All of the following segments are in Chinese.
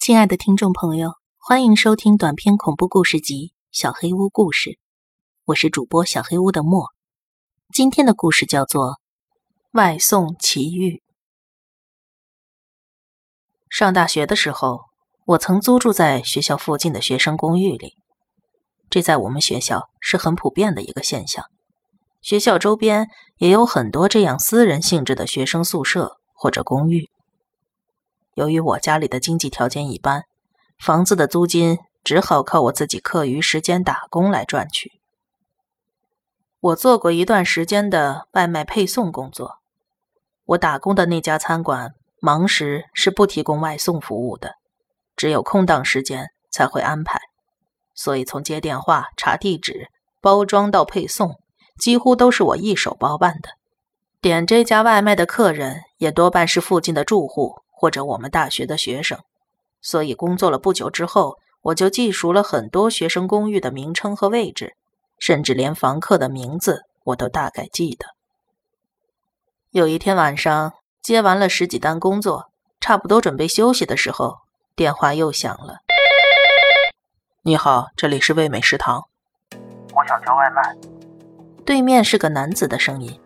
亲爱的听众朋友，欢迎收听短篇恐怖故事集《小黑屋故事》，我是主播小黑屋的莫。今天的故事叫做《外送奇遇》。上大学的时候，我曾租住在学校附近的学生公寓里，这在我们学校是很普遍的一个现象。学校周边也有很多这样私人性质的学生宿舍或者公寓。由于我家里的经济条件一般，房子的租金只好靠我自己课余时间打工来赚取。我做过一段时间的外卖配送工作。我打工的那家餐馆，忙时是不提供外送服务的，只有空档时间才会安排。所以从接电话、查地址、包装到配送，几乎都是我一手包办的。点这家外卖的客人，也多半是附近的住户。或者我们大学的学生，所以工作了不久之后，我就记熟了很多学生公寓的名称和位置，甚至连房客的名字我都大概记得。有一天晚上，接完了十几单工作，差不多准备休息的时候，电话又响了。你好，这里是味美食堂，我想叫外卖。对面是个男子的声音。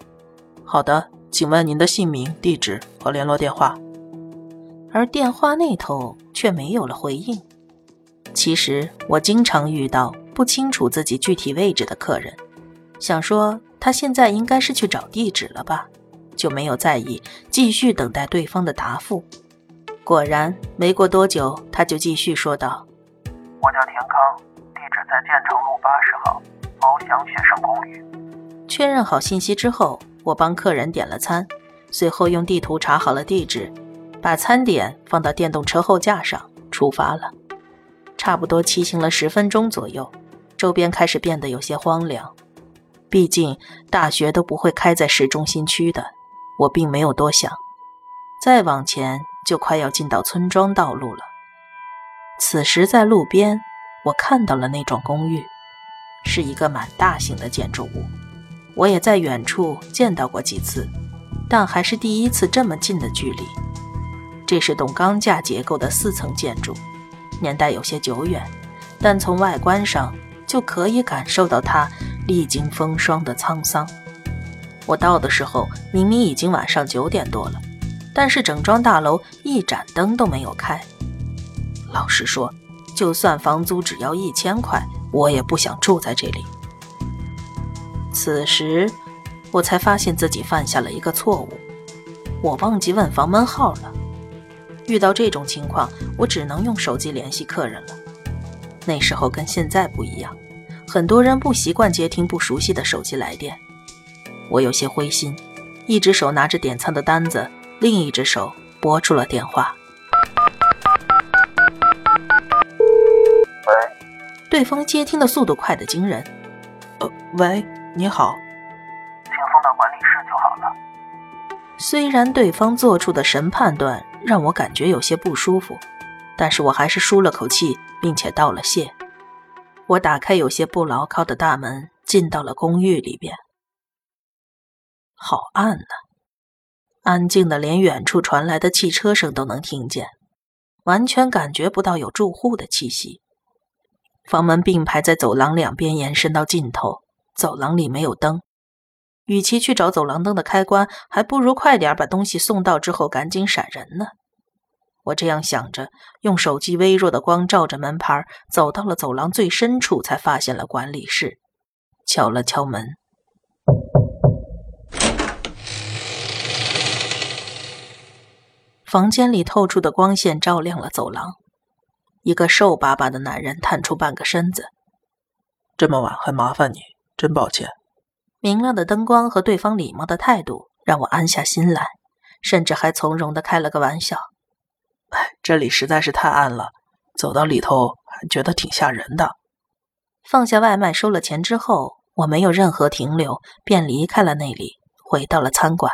好的，请问您的姓名、地址和联络电话。而电话那头却没有了回应。其实我经常遇到不清楚自己具体位置的客人，想说他现在应该是去找地址了吧，就没有在意，继续等待对方的答复。果然，没过多久，他就继续说道：“我叫田康，地址在建成路八十号，翱翔学生公寓。”确认好信息之后，我帮客人点了餐，随后用地图查好了地址。把餐点放到电动车后架上，出发了。差不多骑行了十分钟左右，周边开始变得有些荒凉。毕竟大学都不会开在市中心区的，我并没有多想。再往前就快要进到村庄道路了。此时在路边，我看到了那幢公寓，是一个蛮大型的建筑物。我也在远处见到过几次，但还是第一次这么近的距离。这是栋钢架结构的四层建筑，年代有些久远，但从外观上就可以感受到它历经风霜的沧桑。我到的时候明明已经晚上九点多了，但是整幢大楼一盏灯都没有开。老实说，就算房租只要一千块，我也不想住在这里。此时，我才发现自己犯下了一个错误，我忘记问房门号了。遇到这种情况，我只能用手机联系客人了。那时候跟现在不一样，很多人不习惯接听不熟悉的手机来电。我有些灰心，一只手拿着点餐的单子，另一只手拨出了电话。喂，对方接听的速度快得惊人。呃，喂，你好。请送到管理室就好了。虽然对方做出的神判断。让我感觉有些不舒服，但是我还是舒了口气，并且道了谢。我打开有些不牢靠的大门，进到了公寓里边。好暗呐，安静的连远处传来的汽车声都能听见，完全感觉不到有住户的气息。房门并排在走廊两边，延伸到尽头。走廊里没有灯。与其去找走廊灯的开关，还不如快点把东西送到之后赶紧闪人呢。我这样想着，用手机微弱的光照着门牌，走到了走廊最深处，才发现了管理室，敲了敲门。房间里透出的光线照亮了走廊，一个瘦巴巴的男人探出半个身子：“这么晚还麻烦你，真抱歉。”明亮的灯光和对方礼貌的态度让我安下心来，甚至还从容的开了个玩笑：“哎，这里实在是太暗了，走到里头还觉得挺吓人的。”放下外卖，收了钱之后，我没有任何停留，便离开了那里，回到了餐馆。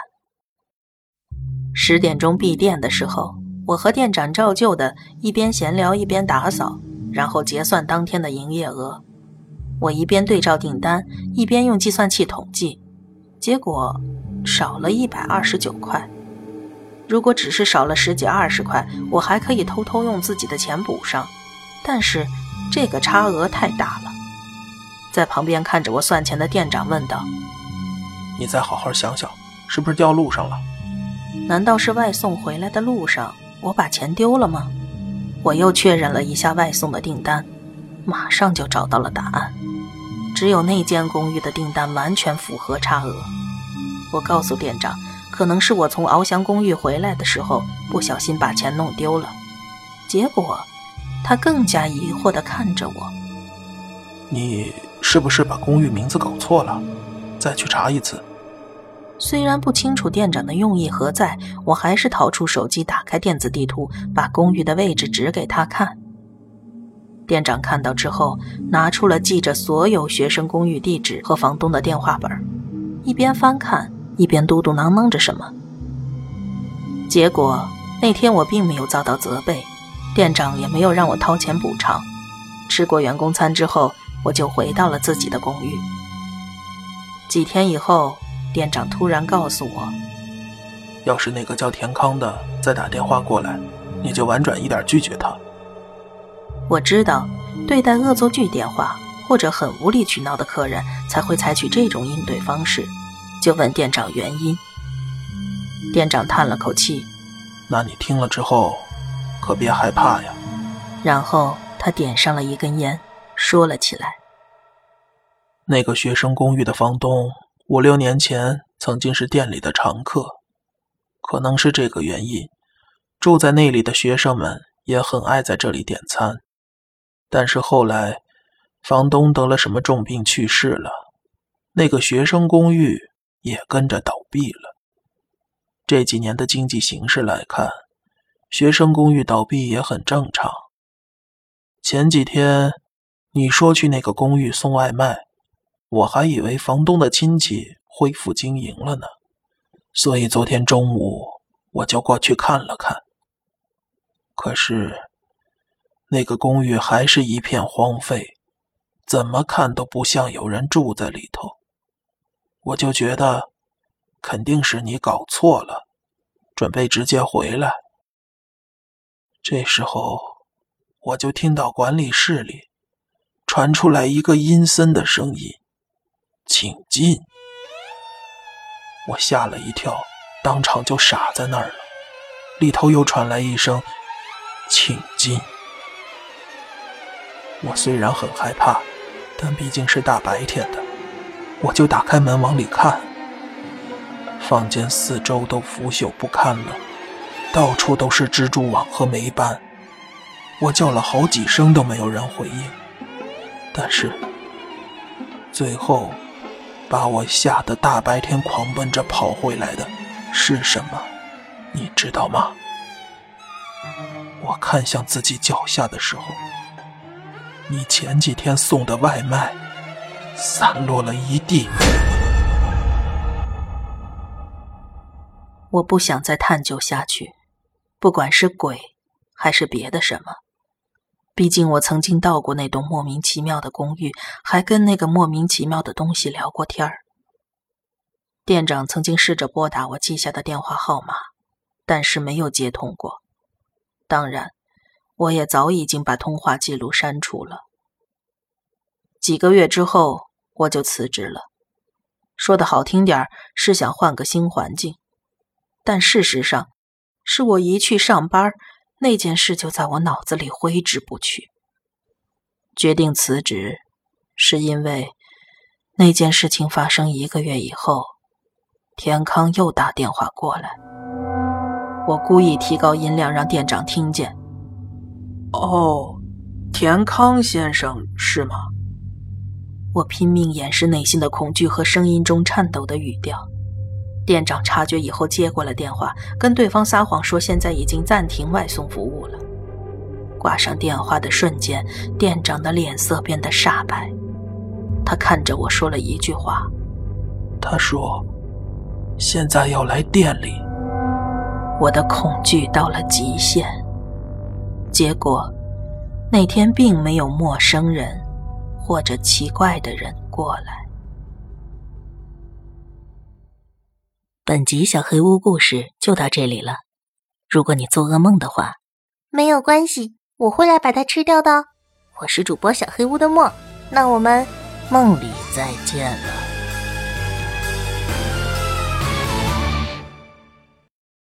十点钟闭店的时候，我和店长照旧的一边闲聊一边打扫，然后结算当天的营业额。我一边对照订单，一边用计算器统计，结果少了一百二十九块。如果只是少了十几二十块，我还可以偷偷用自己的钱补上。但是这个差额太大了。在旁边看着我算钱的店长问道：“你再好好想想，是不是掉路上了？难道是外送回来的路上我把钱丢了吗？”我又确认了一下外送的订单，马上就找到了答案。只有那间公寓的订单完全符合差额。我告诉店长，可能是我从翱翔公寓回来的时候不小心把钱弄丢了。结果，他更加疑惑地看着我：“你是不是把公寓名字搞错了？再去查一次。”虽然不清楚店长的用意何在，我还是掏出手机，打开电子地图，把公寓的位置指给他看。店长看到之后，拿出了记着所有学生公寓地址和房东的电话本，一边翻看一边嘟嘟囔囔着什么。结果那天我并没有遭到责备，店长也没有让我掏钱补偿。吃过员工餐之后，我就回到了自己的公寓。几天以后。店长突然告诉我：“要是那个叫田康的再打电话过来，你就婉转一点拒绝他。”我知道，对待恶作剧电话或者很无理取闹的客人才会采取这种应对方式，就问店长原因。店长叹了口气：“那你听了之后，可别害怕呀。”然后他点上了一根烟，说了起来：“那个学生公寓的房东。”五六年前，曾经是店里的常客，可能是这个原因，住在那里的学生们也很爱在这里点餐。但是后来，房东得了什么重病去世了，那个学生公寓也跟着倒闭了。这几年的经济形势来看，学生公寓倒闭也很正常。前几天，你说去那个公寓送外卖。我还以为房东的亲戚恢复经营了呢，所以昨天中午我就过去看了看。可是那个公寓还是一片荒废，怎么看都不像有人住在里头。我就觉得肯定是你搞错了，准备直接回来。这时候我就听到管理室里传出来一个阴森的声音。请进！我吓了一跳，当场就傻在那儿了。里头又传来一声“请进”。我虽然很害怕，但毕竟是大白天的，我就打开门往里看。房间四周都腐朽不堪了，到处都是蜘蛛网和霉斑。我叫了好几声都没有人回应，但是最后。把我吓得大白天狂奔着跑回来的是什么？你知道吗？我看向自己脚下的时候，你前几天送的外卖散落了一地。我不想再探究下去，不管是鬼还是别的什么。毕竟我曾经到过那栋莫名其妙的公寓，还跟那个莫名其妙的东西聊过天儿。店长曾经试着拨打我记下的电话号码，但是没有接通过。当然，我也早已经把通话记录删除了。几个月之后，我就辞职了。说的好听点是想换个新环境，但事实上，是我一去上班。那件事就在我脑子里挥之不去。决定辞职，是因为那件事情发生一个月以后，田康又打电话过来。我故意提高音量让店长听见。哦，田康先生是吗？我拼命掩饰内心的恐惧和声音中颤抖的语调。店长察觉以后接过了电话，跟对方撒谎说现在已经暂停外送服务了。挂上电话的瞬间，店长的脸色变得煞白，他看着我说了一句话：“他说，现在要来店里。”我的恐惧到了极限。结果，那天并没有陌生人或者奇怪的人过来。本集小黑屋故事就到这里了，如果你做噩梦的话，没有关系，我会来把它吃掉的。我是主播小黑屋的墨，那我们梦里再见了。